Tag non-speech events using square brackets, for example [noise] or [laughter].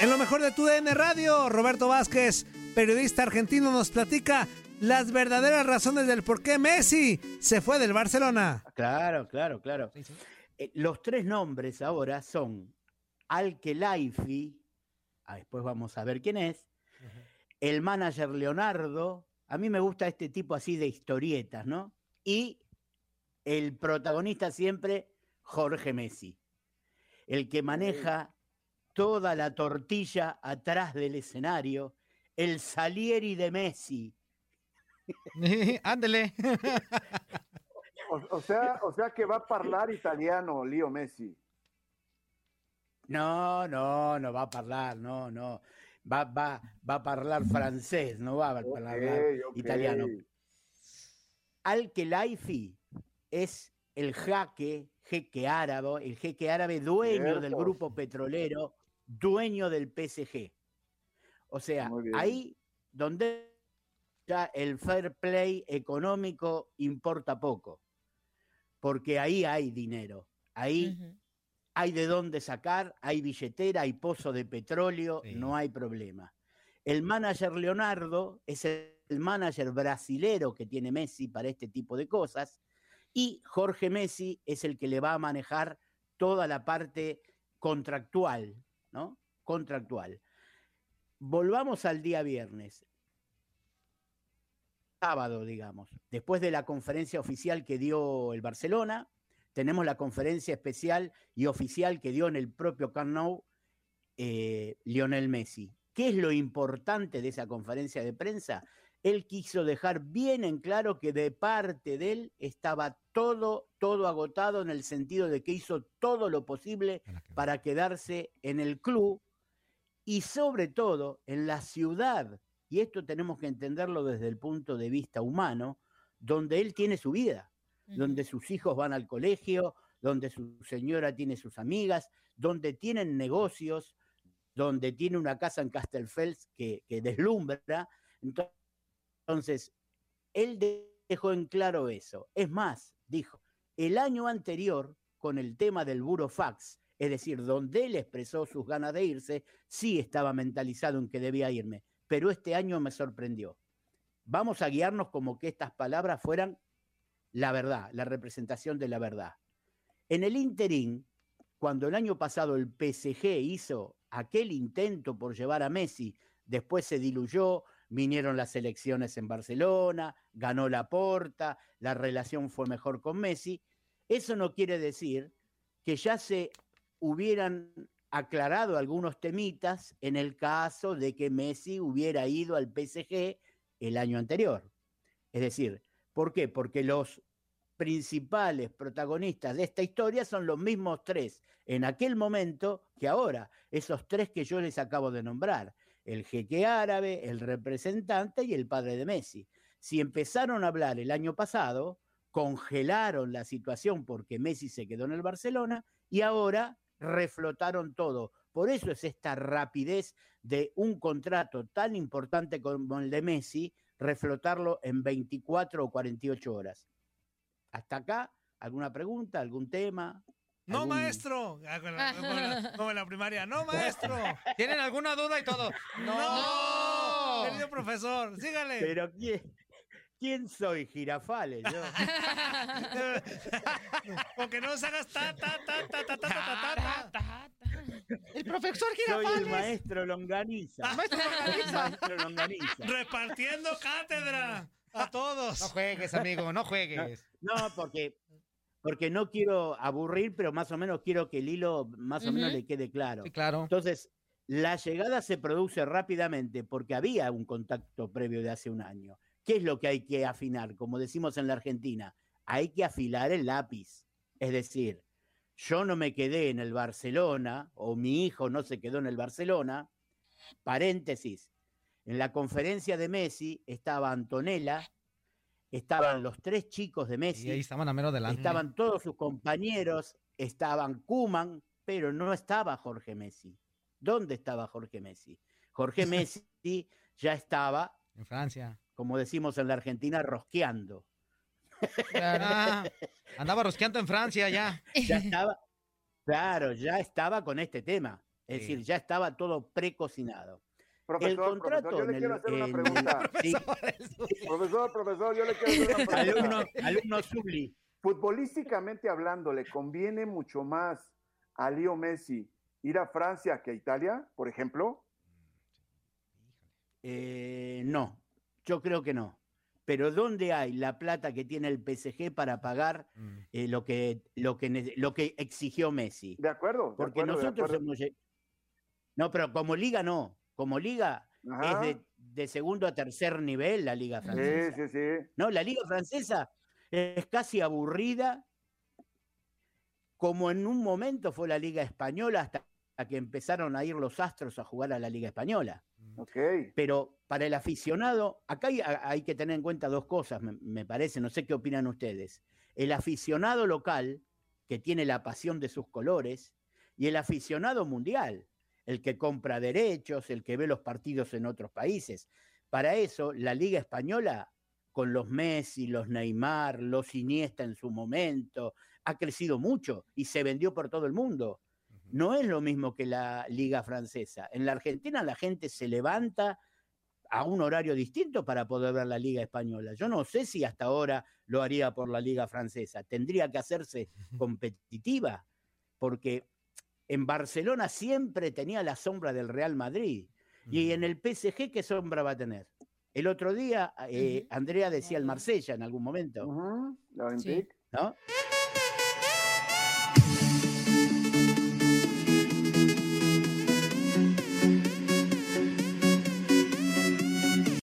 En lo mejor de tu DN Radio, Roberto Vázquez, periodista argentino, nos platica las verdaderas razones del por qué Messi se fue del Barcelona. Claro, claro, claro. Eh, los tres nombres ahora son Al-Khelaifi, ah, después vamos a ver quién es, el manager Leonardo, a mí me gusta este tipo así de historietas, ¿no? Y el protagonista siempre, Jorge Messi, el que maneja toda la tortilla atrás del escenario, el Salieri de Messi. [laughs] Ándele. o, sea, o sea que va a hablar italiano, Leo Messi. No, no, no va a hablar, no, no. Va, va, va a hablar francés, no va a hablar italiano. Al-Khelaifi es el jaque, jeque árabe, el jeque árabe dueño del grupo petrolero dueño del PSG. O sea, ahí donde ya el fair play económico importa poco, porque ahí hay dinero, ahí hay de dónde sacar, hay billetera, hay pozo de petróleo, no hay problema. El manager Leonardo es el manager brasilero que tiene Messi para este tipo de cosas y Jorge Messi es el que le va a manejar toda la parte contractual, ¿no? Contractual. Volvamos al día viernes. Sábado, digamos. Después de la conferencia oficial que dio el Barcelona, tenemos la conferencia especial y oficial que dio en el propio Camp Nou eh, Lionel Messi. ¿Qué es lo importante de esa conferencia de prensa? Él quiso dejar bien en claro que de parte de él estaba todo, todo agotado en el sentido de que hizo todo lo posible para quedarse en el club y sobre todo en la ciudad, y esto tenemos que entenderlo desde el punto de vista humano, donde él tiene su vida, donde sus hijos van al colegio, donde su señora tiene sus amigas, donde tienen negocios, donde tiene una casa en Castelfels que, que deslumbra. Entonces, entonces, él dejó en claro eso. Es más, dijo, el año anterior, con el tema del burofax, es decir, donde él expresó sus ganas de irse, sí estaba mentalizado en que debía irme, pero este año me sorprendió. Vamos a guiarnos como que estas palabras fueran la verdad, la representación de la verdad. En el interín, cuando el año pasado el PSG hizo aquel intento por llevar a Messi, después se diluyó, vinieron las elecciones en Barcelona, ganó la porta, la relación fue mejor con Messi. Eso no quiere decir que ya se hubieran aclarado algunos temitas en el caso de que Messi hubiera ido al PSG el año anterior. Es decir, ¿por qué? Porque los principales protagonistas de esta historia son los mismos tres en aquel momento que ahora, esos tres que yo les acabo de nombrar el jeque árabe, el representante y el padre de Messi. Si empezaron a hablar el año pasado, congelaron la situación porque Messi se quedó en el Barcelona y ahora reflotaron todo. Por eso es esta rapidez de un contrato tan importante como el de Messi, reflotarlo en 24 o 48 horas. Hasta acá, ¿alguna pregunta, algún tema? No, maestro. Ah, [laughs] como, en la primaria. No, maestro. ¿Tienen alguna duda y todo? No. Querido profesor, sígale. Pero ¿quién, quién soy? Girafales, yo. [laughs] Porque no se hagas ta, ta, ta, ta, ta, ta, ta, ta, El profesor Girafales. Soy el maestro Longaniza. maestro Longaniza. maestro Longaniza. Repartiendo cátedra a todos. No juegues, amigo, no juegues. no porque porque no quiero aburrir, pero más o menos quiero que el hilo más o menos le quede claro. Sí, claro. Entonces, la llegada se produce rápidamente porque había un contacto previo de hace un año. ¿Qué es lo que hay que afinar? Como decimos en la Argentina, hay que afilar el lápiz. Es decir, yo no me quedé en el Barcelona, o mi hijo no se quedó en el Barcelona. Paréntesis, en la conferencia de Messi estaba Antonella, estaban los tres chicos de Messi. Y ahí estaban a menos delante. Estaban todos sus compañeros, estaban Kuman, pero no estaba Jorge Messi. ¿Dónde estaba Jorge Messi? Jorge [laughs] Messi ya estaba. En Francia. Como decimos en la Argentina, rosqueando. andaba rosqueando en Francia ya. [laughs] Ya estaba. Claro, ya estaba con este tema. Es Sí. decir, ya estaba todo precocinado. Profesor, el contrato profesor, yo le en quiero el- hacer una pregunta. [laughs] sí, Profesor, profesor, yo le quiero hacer una [laughs] pregunta. alumno, alumno Zubli. Futbolísticamente hablando, ¿le conviene mucho más a Leo Messi ir a Francia que a Italia, por ejemplo? Eh, no, yo creo que no. Pero ¿dónde hay la plata que tiene el PSG para pagar Mm. eh, lo, que, lo, que, lo que exigió Messi? De acuerdo, de Porque acuerdo, de nosotros acuerdo. hemos No, pero como liga no. Como liga Ajá. es de, de segundo a tercer nivel la liga Sí, francesa. sí, sí. No, la liga francesa es casi aburrida, como en un momento fue la liga española hasta que empezaron a ir los astros a jugar a la liga española. Ok. Pero para el aficionado, acá hay, que tener en cuenta dos cosas, me, me parece, no sé qué opinan ustedes. El aficionado local, que tiene la pasión de sus colores, y el aficionado mundial, el que compra derechos, el que ve los partidos en otros países. Para eso, la Liga Española, con los Messi, los Neymar, los Iniesta en su momento, ha crecido mucho y se vendió por todo el mundo no es lo mismo que la liga francesa. En la Argentina la gente se levanta a un horario distinto para poder ver la liga española. Yo no sé si hasta ahora lo haría por la liga francesa. Tendría que hacerse [laughs] competitiva, porque en Barcelona siempre tenía la sombra del Real Madrid. Y en el PSG, ¿qué sombra va a tener? El otro día, eh. Andrea decía el Marsella en algún momento, Ujú, la Olympique. ¿no?